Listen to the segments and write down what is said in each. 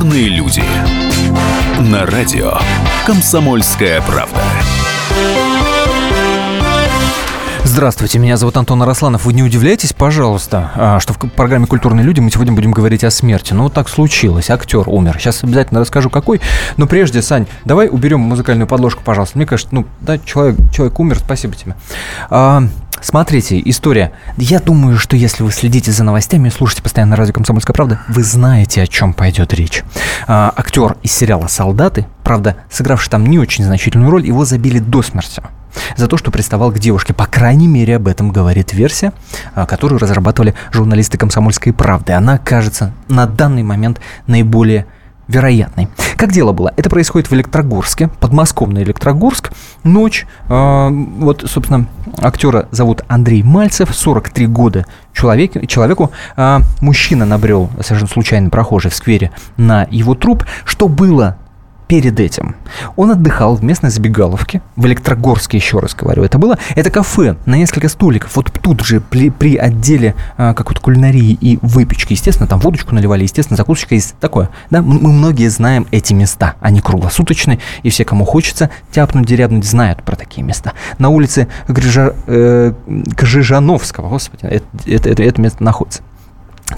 Культурные люди. На радио «Комсомольская правда». Здравствуйте, меня зовут Антон Арасланов. Вы не удивляйтесь, пожалуйста, а, что в программе «Культурные люди» мы сегодня будем говорить о смерти. Ну, вот так случилось. Актер умер. Сейчас обязательно расскажу, какой. Но прежде, Сань, давай уберем музыкальную подложку, пожалуйста. Мне кажется, ну, да, человек, человек умер, спасибо тебе. Смотрите, история. Я думаю, что если вы следите за новостями и слушаете постоянно радио «Комсомольская правда», вы знаете, о чем пойдет речь. А, актер из сериала «Солдаты», правда, сыгравший там не очень значительную роль, его забили до смерти за то, что приставал к девушке. По крайней мере, об этом говорит версия, а, которую разрабатывали журналисты «Комсомольской правды». Она кажется на данный момент наиболее вероятной. Как дело было? Это происходит в Электрогорске, подмосковный Электрогорск. Ночь. Э, вот, собственно, актера зовут Андрей Мальцев, 43 года человек, человеку. Э, мужчина набрел, совершенно случайно прохожий в сквере, на его труп. Что было перед этим он отдыхал в местной забегаловке, в Электрогорске, еще раз говорю, это было. Это кафе на несколько столиков, вот тут же при, при отделе а, какой-то кулинарии и выпечки. Естественно, там водочку наливали, естественно, закусочка есть такое. Да, мы, многие знаем эти места, они круглосуточные, и все, кому хочется тяпнуть, дерябнуть, знают про такие места. На улице Грижа, э, Гжижановского, господи, это, это, это, это место находится.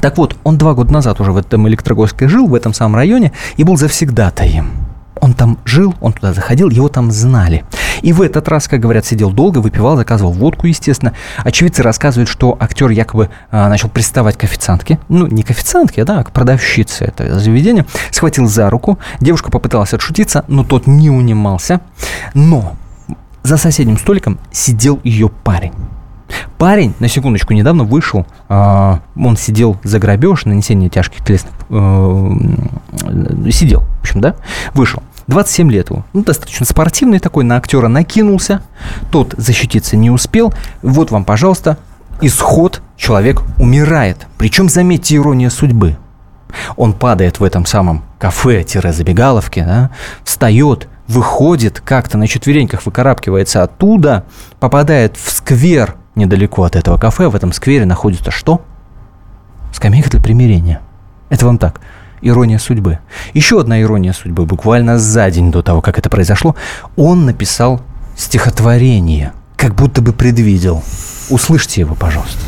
Так вот, он два года назад уже в этом Электрогорске жил, в этом самом районе, и был завсегдатаем. Он там жил, он туда заходил, его там знали. И в этот раз, как говорят, сидел долго, выпивал, заказывал водку, естественно. Очевидцы рассказывают, что актер якобы а, начал приставать к официантке. Ну, не к официантке, а да, к продавщице этого заведения. Схватил за руку. Девушка попыталась отшутиться, но тот не унимался. Но за соседним столиком сидел ее парень. Парень, на секундочку, недавно вышел, э, он сидел за грабеж, нанесение тяжких телесных, э, сидел, в общем, да, вышел. 27 лет его. Ну, достаточно спортивный такой, на актера накинулся. Тот защититься не успел. Вот вам, пожалуйста, исход. Человек умирает. Причем, заметьте, ирония судьбы. Он падает в этом самом кафе-забегаловке, да, встает, выходит как-то на четвереньках, выкарабкивается оттуда, попадает в сквер недалеко от этого кафе, в этом сквере находится что? Скамейка для примирения. Это вам так ирония судьбы. Еще одна ирония судьбы, буквально за день до того, как это произошло, он написал стихотворение, как будто бы предвидел. Услышьте его, пожалуйста.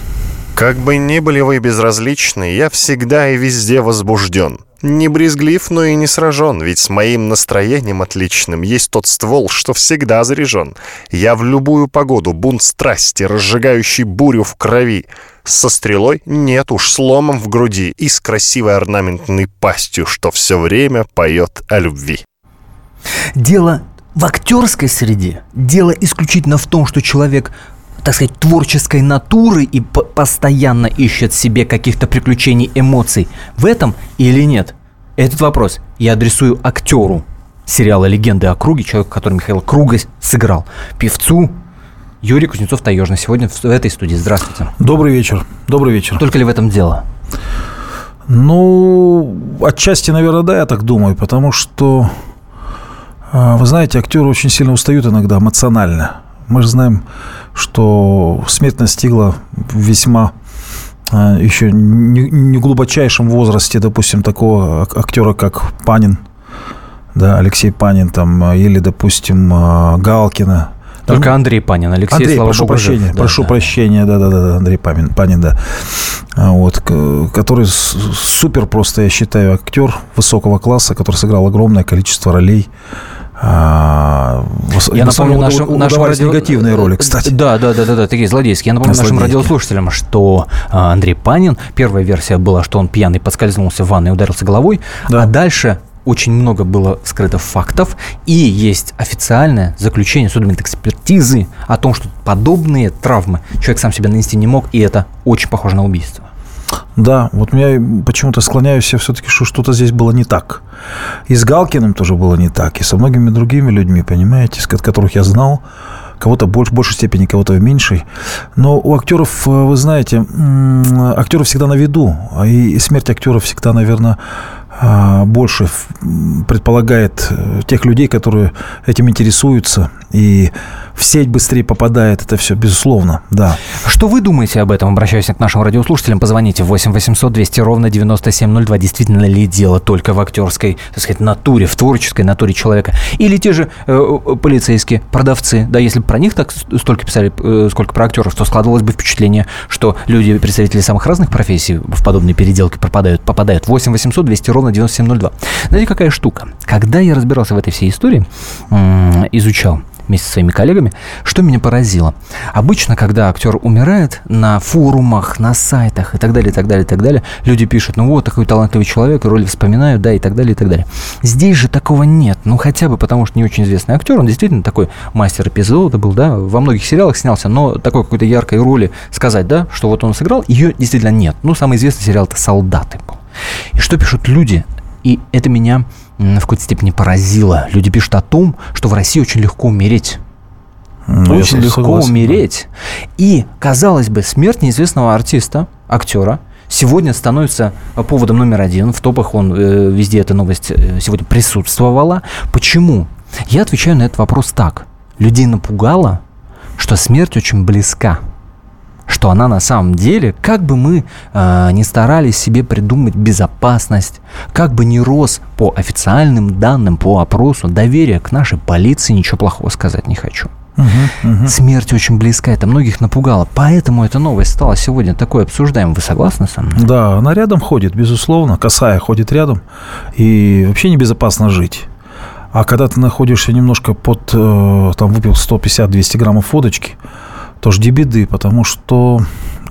Как бы ни были вы безразличны, я всегда и везде возбужден. Не брезглив, но и не сражен, ведь с моим настроением отличным есть тот ствол, что всегда заряжен. Я в любую погоду бунт страсти, разжигающий бурю в крови. Со стрелой нет уж, сломом в груди и с красивой орнаментной пастью, что все время поет о любви. Дело в актерской среде. Дело исключительно в том, что человек так сказать, творческой натуры и постоянно ищет себе каких-то приключений, эмоций. В этом или нет? Этот вопрос я адресую актеру сериала «Легенды о круге», человеку, который Михаил Круга сыграл, певцу Юрий Кузнецов-Таежный сегодня в этой студии. Здравствуйте. Добрый вечер. Добрый вечер. Только ли в этом дело? Ну, отчасти, наверное, да, я так думаю, потому что, а, вы знаете, актеры очень сильно устают иногда эмоционально. Мы же знаем, что смерть настигла весьма а, еще не глубочайшем возрасте, допустим, такого актера, как Панин, да, Алексей Панин, там, или, допустим, а, Галкина. Только Андрей Панин, Алексей, Андрей, слава прошу богу, прощения, жив. прошу да, прощения, да, да, да, да, Андрей Панин, Панин, да, вот, который супер просто, я считаю, актер высокого класса, который сыграл огромное количество ролей а, я напомню нашим, нашим радио... негативные роли, кстати. Да, да, да, да, да, такие злодейские. Я напомню нашим радиослушателям, что а, Андрей Панин, первая версия была, что он пьяный подскользнулся в ванной и ударился головой, да. а дальше очень много было скрыто фактов, и есть официальное заключение судмедэкспертизы о том, что подобные травмы человек сам себе нанести не мог, и это очень похоже на убийство. Да, вот меня почему-то склоняюсь я все-таки, что что-то здесь было не так. И с Галкиным тоже было не так, и со многими другими людьми, понимаете, с которых я знал, кого-то больше, в большей степени, кого-то в меньшей. Но у актеров, э, вы знаете, актеры всегда на виду, и смерть актера всегда, наверное, а, больше предполагает э, тех людей, которые этим интересуются, и в сеть быстрее попадает это все, безусловно, да. Что вы думаете об этом? Обращаюсь к нашим радиослушателям. Позвоните 8 800 200 ровно 9702. Действительно ли дело только в актерской, так сказать, натуре, в творческой натуре человека? Или те же э, э полицейские, продавцы, да, если бы про них так столько писали, э, сколько про актеров, то складывалось бы впечатление, что люди, представители самых разных профессий в подобные переделки попадают, попадают. 8 800 200 ровно 9702. Знаете, какая штука? Когда я разбирался в этой всей истории, изучал вместе со своими коллегами, что меня поразило. Обычно, когда актер умирает на форумах, на сайтах и так далее, и так далее, и так далее, люди пишут, ну вот, такой талантливый человек, роли вспоминаю, да, и так далее, и так далее. Здесь же такого нет, ну хотя бы потому, что не очень известный актер, он действительно такой мастер эпизода был, да, во многих сериалах снялся, но такой какой-то яркой роли сказать, да, что вот он сыграл, ее действительно нет. Ну, самый известный сериал это «Солдаты» был. И что пишут люди? И это меня в какой-то степени поразило. Люди пишут о том, что в России очень легко умереть. Ну, очень легко согласен, умереть. Да. И, казалось бы, смерть неизвестного артиста, актера, сегодня становится поводом номер один. В топах он э, везде эта новость э, сегодня присутствовала. Почему? Я отвечаю на этот вопрос так. Людей напугало, что смерть очень близка что она на самом деле, как бы мы э, ни старались себе придумать безопасность, как бы ни рос по официальным данным, по опросу, доверие к нашей полиции, ничего плохого сказать не хочу. Угу, угу. Смерть очень близка, это многих напугало. Поэтому эта новость стала сегодня такой обсуждаемой. Вы согласны со мной? Да, она рядом ходит, безусловно. Косая ходит рядом. И вообще небезопасно жить. А когда ты находишься немножко под, э, там, выпил 150-200 граммов водочки, то жди беды, потому что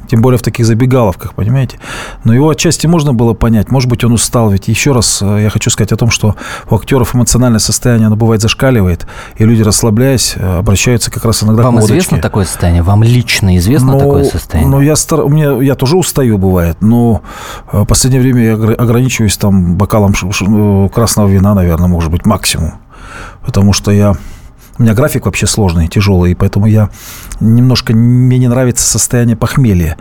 тем более в таких забегаловках, понимаете. Но его отчасти можно было понять. Может быть, он устал. Ведь еще раз э, я хочу сказать о том, что у актеров эмоциональное состояние, оно бывает зашкаливает, и люди, расслабляясь, э, обращаются как раз иногда Вам к водочке. известно такое состояние? Вам лично известно ну, такое состояние? Ну, я, стар... меня, я тоже устаю, бывает, но э, в последнее время я ограничиваюсь там бокалом красного вина, наверное, может быть, максимум. Потому что я у меня график вообще сложный, тяжелый, и поэтому я немножко, мне не нравится состояние похмелья.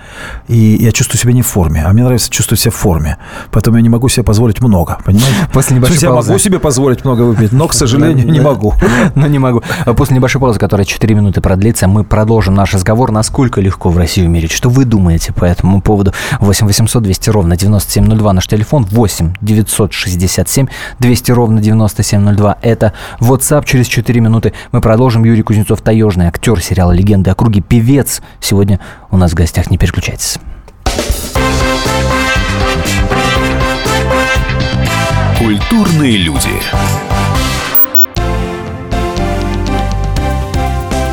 И я чувствую себя не в форме. А мне нравится чувствовать себя в форме. Поэтому я не могу себе позволить много, понимаете? После небольшой паузы. Я могу себе позволить много выпить, но, к сожалению, не могу. Но не могу. После небольшой паузы, которая 4 минуты продлится, мы продолжим наш разговор, насколько легко в России умереть. Что вы думаете по этому поводу? 8 800 200 ровно 9702 наш телефон. 8 967 200 ровно 9702. Это WhatsApp через 4 минуты мы продолжим. Юрий Кузнецов, таежный актер сериала «Легенды о круге», певец. Сегодня у нас в гостях. Не переключайтесь. Культурные люди.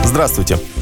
Здравствуйте.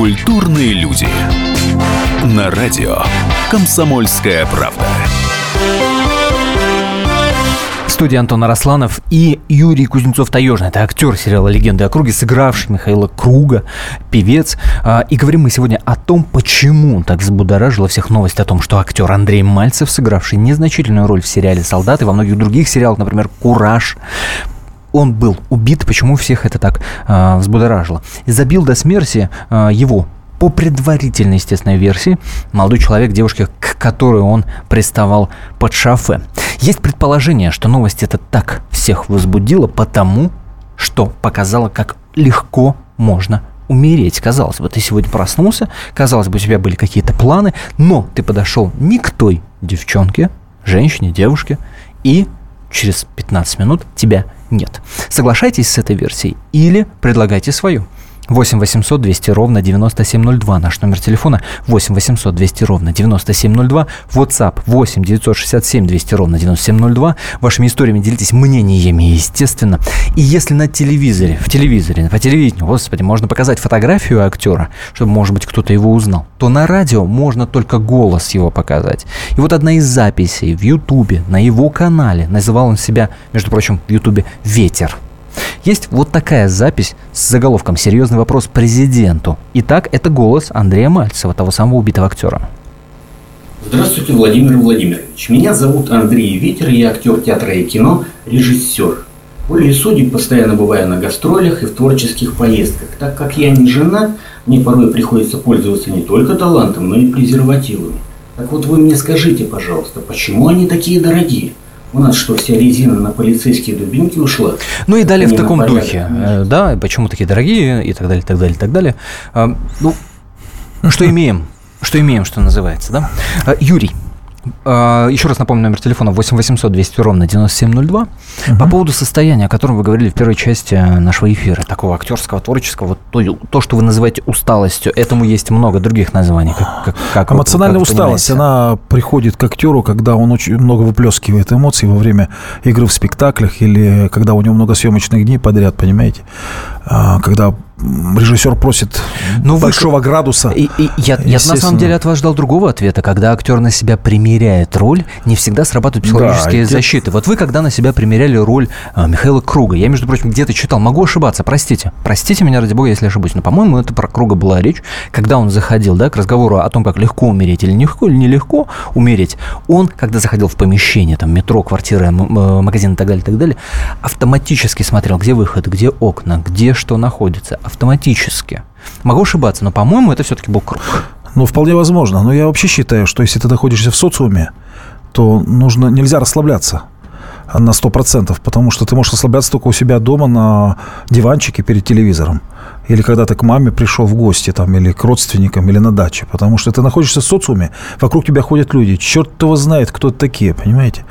Культурные люди. На радио «Комсомольская правда». В студии Антон Арасланов и Юрий Кузнецов-Таежный. Это актер сериала «Легенды о круге», сыгравший Михаила Круга, певец. А, и говорим мы сегодня о том, почему так взбудоражила всех новость о том, что актер Андрей Мальцев, сыгравший незначительную роль в сериале «Солдаты», во многих других сериалах, например, «Кураж», он был убит, почему всех это так э, взбудоражило. Забил до смерти э, его по предварительной, естественной версии, молодой человек девушке, к которой он приставал под шафе. Есть предположение, что новость это так всех возбудила, потому что показала, как легко можно умереть. Казалось бы, ты сегодня проснулся, казалось бы, у тебя были какие-то планы, но ты подошел не к той девчонке, женщине, девушке, и через 15 минут тебя нет. Соглашайтесь с этой версией или предлагайте свою. 8 800 200 ровно 9702. Наш номер телефона 8 800 200 ровно 9702. WhatsApp 8 967 200 ровно 9702. Вашими историями делитесь мнениями, естественно. И если на телевизоре, в телевизоре, по телевидению, господи, можно показать фотографию актера, чтобы, может быть, кто-то его узнал, то на радио можно только голос его показать. И вот одна из записей в Ютубе, на его канале, называл он себя, между прочим, в Ютубе «Ветер». Есть вот такая запись с заголовком «Серьезный вопрос президенту». Итак, это голос Андрея Мальцева, того самого убитого актера. Здравствуйте, Владимир Владимирович. Меня зовут Андрей Ветер, я актер театра и кино, режиссер. Волей судеб постоянно бываю на гастролях и в творческих поездках. Так как я не жена, мне порой приходится пользоваться не только талантом, но и презервативами. Так вот вы мне скажите, пожалуйста, почему они такие дорогие? У нас что, вся резина на полицейские дубинки ушла? Ну и далее в таком порядок духе. меньше. Э, Да, почему такие дорогие и так далее, так далее, и так далее. А, Ну, что имеем? Что имеем, что называется, да? А, Юрий, еще раз напомню номер телефона 8 800 200 ровно 9702. По поводу состояния, о котором вы говорили в первой части нашего эфира, такого актерского, творческого, вот то, то, что вы называете усталостью, этому есть много других названий. Как, как, как вы- Эмоциональная как вы усталость, понимаете? она приходит к актеру, когда он очень много выплескивает эмоций во время игры в спектаклях или когда у него много съемочных дней подряд, понимаете? А, Когда режиссер просит Ну, вы- большого градуса. И, и я, я на самом деле от вас ждал другого ответа. Когда актер на себя примеряет роль, не всегда срабатывают психологические Да, защиты. Вот вы когда на себя примеряли роль а, Михаила Круга, я, между прочим, где-то читал, могу ошибаться, простите. Простите меня, ради бога, если ошибусь. Но, по-моему, это про Круга была речь, когда он заходил да, к разговору о том, как легко умереть или нелегко, или нелегко умереть. Он, когда заходил в помещение, там, метро, квартира, магазин и так далее, и так далее, автоматически смотрел, где выход, где окна, где что находится. Автоматически. Могу ошибаться, но, по-моему, это все-таки был Круг. Ну, вполне возможно. Но я вообще считаю, что если ты находишься в социуме, то нужно, нельзя расслабляться на 100%, потому что ты можешь расслабляться только у себя дома на диванчике перед телевизором. Или когда ты к маме пришел в гости, там, или к родственникам, или на даче. Потому что ты находишься в социуме, вокруг тебя ходят люди. Черт его знает, кто это такие, понимаете?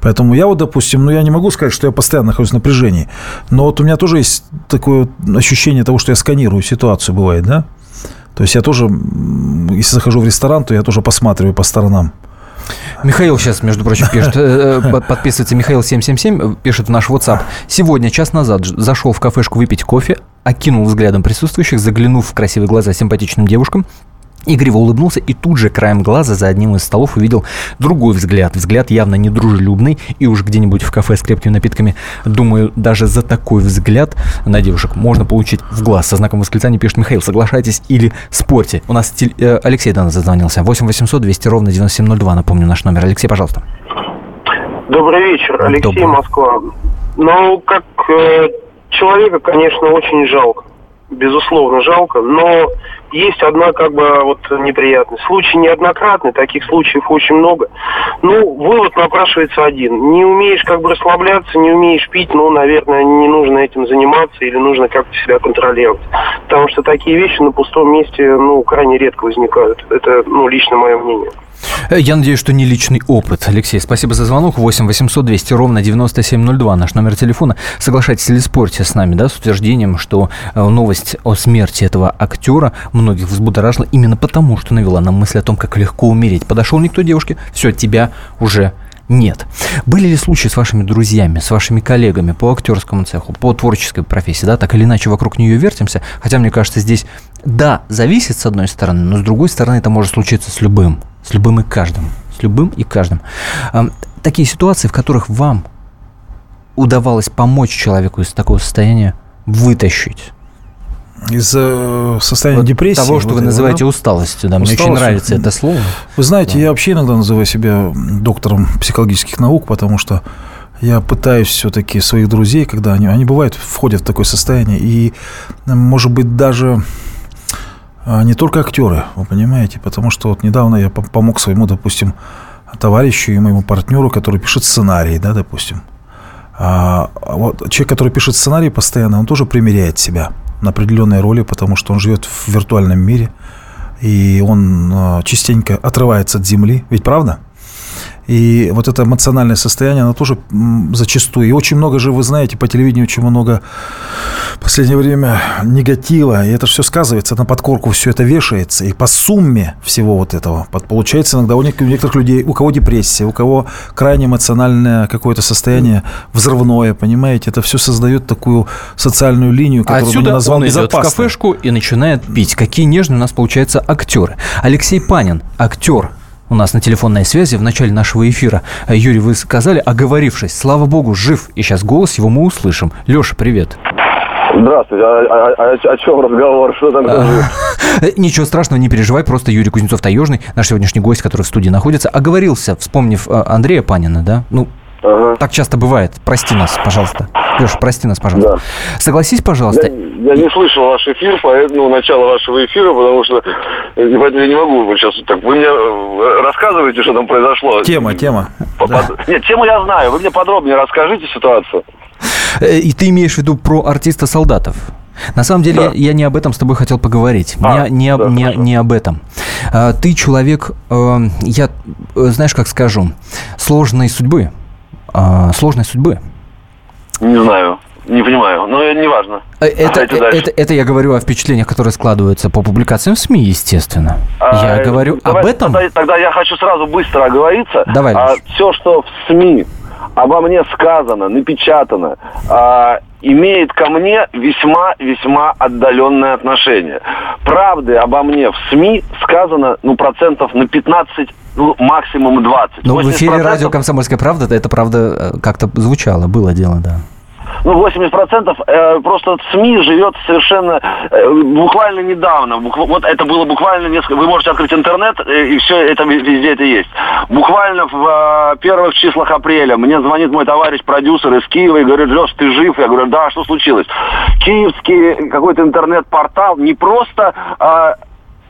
Поэтому я вот, допустим, ну, я не могу сказать, что я постоянно нахожусь в напряжении. Но вот у меня тоже есть такое ощущение того, что я сканирую ситуацию, бывает, да? То есть я тоже, если захожу в ресторан, то я тоже посматриваю по сторонам. Михаил сейчас, между прочим, пишет, э, э, под- подписывается Михаил 777, э, пишет в наш WhatsApp. Сегодня, час назад, зашел в кафешку выпить кофе, окинул взглядом присутствующих, заглянув в красивые глаза симпатичным девушкам, игриво улыбнулся и тут же краем глаза за одним из столов увидел другой взгляд. Взгляд явно недружелюбный. И уж где-нибудь в кафе с крепкими напитками, думаю, даже за такой взгляд на девушек можно получить в глаз. Со знаком восклицания пишет Михаил, соглашайтесь или спорьте. У нас теле- э, Алексей до нас зазвонился. 8 800 200 ровно 9702, напомню наш номер. Алексей, пожалуйста. Добрый вечер, Алексей, Добрый. Москва. Ну, как э, человека, конечно, очень жалко. Безусловно, жалко. Но есть одна, как бы, вот неприятность. Случай неоднократный, таких случаев очень много. Ну, вывод напрашивается один. Не умеешь, как бы, расслабляться, не умеешь пить, ну, наверное, не нужно этим заниматься или нужно как-то себя контролировать. Потому что такие вещи на пустом месте, ну, крайне редко возникают. Это, ну, лично мое мнение. Э, Я надеюсь, что не личный опыт. Алексей, спасибо за звонок. 8 800 200 ровно 9702. Наш номер телефона. Соглашайтесь или спорьте с нами, да, с утверждением, что э, новость о смерти этого актера многих взбудоражила именно потому, что навела нам мысль о том, как легко умереть. Подошел никто девушке, все, тебя уже нет. Были ли случаи с вашими друзьями, с вашими коллегами по актерскому цеху, по творческой профессии, да, так или иначе вокруг нее вертимся, хотя, мне кажется, здесь, да, зависит с одной стороны, но с другой стороны это может случиться с любым, с любым и каждым, с любым и каждым. Такие ситуации, в которых вам удавалось помочь человеку из такого состояния вытащить. Из э, состояния Вот депрессии. Того, что вот вы называете да? усталостью, да, мне очень нравится это слово. Вы знаете, Да. я вообще иногда называю себя доктором психологических наук, потому что я пытаюсь все-таки своих друзей, когда они, они бывают, входят в такое состояние, и, может быть, даже не только актеры, вы понимаете, потому что вот недавно я по- помог своему, допустим, товарищу и моему партнеру, который пишет сценарий, да, допустим. А, а вот человек, который пишет сценарий постоянно, он тоже примеряет себя на определенные роли, потому что он живет в виртуальном мире, и он э, частенько отрывается от земли. Ведь правда? И вот это эмоциональное состояние, оно тоже зачастую. И очень много же, вы знаете, по телевидению очень много в последнее время негатива. И это все сказывается, на подкорку все это вешается. И по сумме всего вот этого получается иногда у некоторых людей, у кого депрессия, у кого крайне эмоциональное какое-то состояние взрывное, понимаете, это все создает такую социальную линию, которую Отсюда я назвал он идет в кафешку и начинает пить. Какие нежные у нас получаются актеры. Алексей Панин, актер, у нас на телефонной связи в начале нашего эфира. Юрий, вы сказали, оговорившись, слава богу, жив, и сейчас голос его мы услышим. Леша, привет. Здравствуйте. А, а, а, о чем разговор? Что там? Ничего страшного, не переживай. Просто Юрий Кузнецов-Таежный, наш сегодняшний гость, который в студии находится, оговорился, вспомнив а, Андрея Панина, да? Ну, Ага. Так часто бывает. Прости нас, пожалуйста. Леша, прости нас, пожалуйста. Да. Согласись, пожалуйста. Я, я не слышал ваш эфир, поэтому начало вашего эфира, потому что поэтому я не могу сейчас так. Вы мне э, рассказываете, что там произошло. Тема, тема. Под... Да. Нет, тему я знаю. Вы мне подробнее расскажите ситуацию. Э, и ты имеешь в виду про артиста солдатов? На самом деле, да. я, я не об этом с тобой хотел поговорить. А, не, не, да, не, не об этом. А, ты человек, э, я, знаешь, как скажу, сложной судьбы э, сложной судьбы? Не знаю. Не понимаю, но не важно. Э, это, это, это, это я говорю о впечатлениях, которые складываются по публикациям в СМИ, естественно. А, я говорю давай, об этом. Тогда, тогда я хочу сразу быстро оговориться. Давай. А, все, что в СМИ обо мне сказано, напечатано, а, имеет ко мне весьма-весьма отдаленное отношение. Правды обо мне в СМИ сказано, ну, процентов на 15 ну, максимум 20. Ну, в эфире радио «Комсомольская правда» это правда э, как-то звучало, было дело, да ну, 80% э, просто СМИ живет совершенно э, буквально недавно. Бук, вот это было буквально несколько... Вы можете открыть интернет, э, и все это везде это есть. Буквально в э, первых числах апреля мне звонит мой товарищ-продюсер из Киева и говорит, Леш, ты жив? Я говорю, да, что случилось? Киевский какой-то интернет-портал не просто... Э, Э,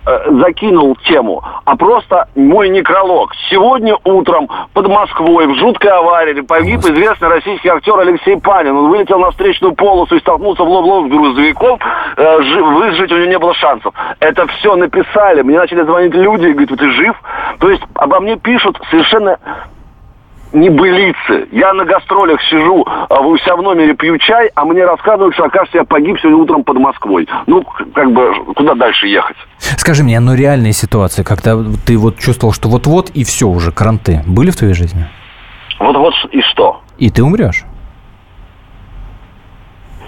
закинул тему, а просто мой некролог. Сегодня утром под Москвой в жуткой аварии погиб известный российский актер Алексей Панин. Он вылетел на встречную полосу и столкнулся в лоб-лоб с грузовиком. Э, выжить у него не было шансов. Это все написали. Мне начали звонить люди и говорят, ты жив? То есть обо мне пишут совершенно небылицы. Я на гастролях сижу а у себя в номере пью чай, а мне рассказывают, что, окажется, я погиб сегодня утром под Москвой. Ну, как бы, куда дальше ехать? Скажи мне, ну реальные ситуации, когда ты вот чувствовал, что вот-вот и все уже, кранты, были в твоей жизни? Вот-вот и что? И ты умрешь?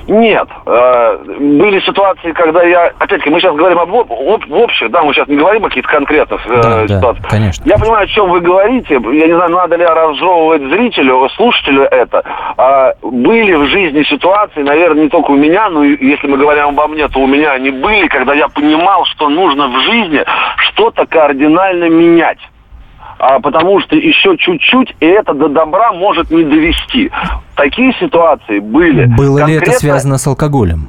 Нет. Э, были ситуации, когда я... Опять-таки, мы сейчас говорим об, об, в общем, да, мы сейчас не говорим о каких-то конкретных э, да, ситуациях. Да, конечно. Я понимаю, о чем вы говорите. Я не знаю, надо ли разжевывать зрителю, слушателю это. А, были в жизни ситуации, наверное, не только у меня, но если мы говорим обо мне, то у меня они были, когда я понимал, что нужно в жизни что-то кардинально менять а, потому что еще чуть-чуть, и это до добра может не довести. Такие ситуации были. Было Конкретно... ли это связано с алкоголем?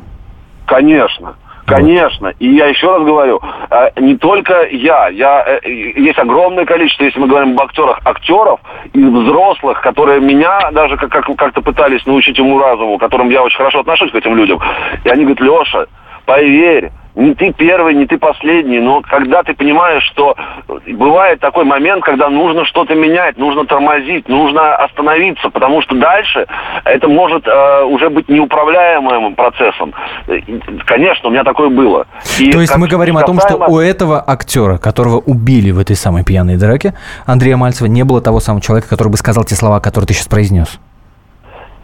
Конечно. Конечно. И я еще раз говорю, а, не только я, я, э, есть огромное количество, если мы говорим об актерах, актеров и взрослых, которые меня даже как- как- как-то пытались научить ему разуму, к которым я очень хорошо отношусь к этим людям. И они говорят, Леша, поверь, не ты первый, не ты последний, но когда ты понимаешь, что бывает такой момент, когда нужно что-то менять, нужно тормозить, нужно остановиться, потому что дальше это может э, уже быть неуправляемым процессом. Конечно, у меня такое было. И То есть мы говорим касаемо... о том, что у этого актера, которого убили в этой самой пьяной драке, Андрея Мальцева, не было того самого человека, который бы сказал те слова, которые ты сейчас произнес?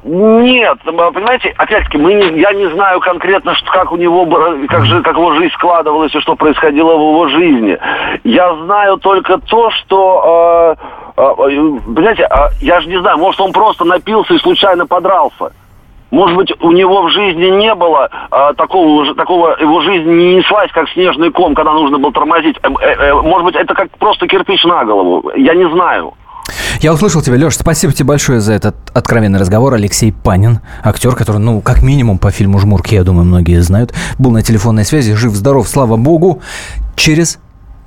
Нет, понимаете, опять-таки, мы не, я не знаю конкретно, что, как у него, как, же, как его жизнь складывалась и что происходило в его жизни. Я знаю только то, что, э, э, понимаете, э, я же не знаю, может он просто напился и случайно подрался. Может быть, у него в жизни не было э, такого, такого, его жизнь не неслась, как снежный ком, когда нужно было тормозить. Э, э, э может быть, это как просто кирпич на голову. Я не знаю. Я услышал тебя, Леш. Спасибо тебе большое за этот откровенный разговор. Алексей Панин, актер, который, ну, как минимум по фильму «Жмурки», я думаю, многие знают, был на телефонной связи, жив-здоров, слава богу. Через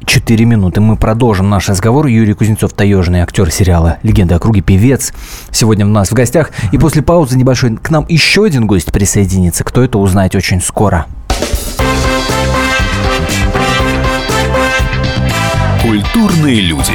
4 минуты мы продолжим наш разговор. Юрий Кузнецов, таежный актер сериала «Легенда о круге», певец, сегодня у нас в гостях. И после паузы небольшой к нам еще один гость присоединится. Кто это, узнаете очень скоро. Культурные люди.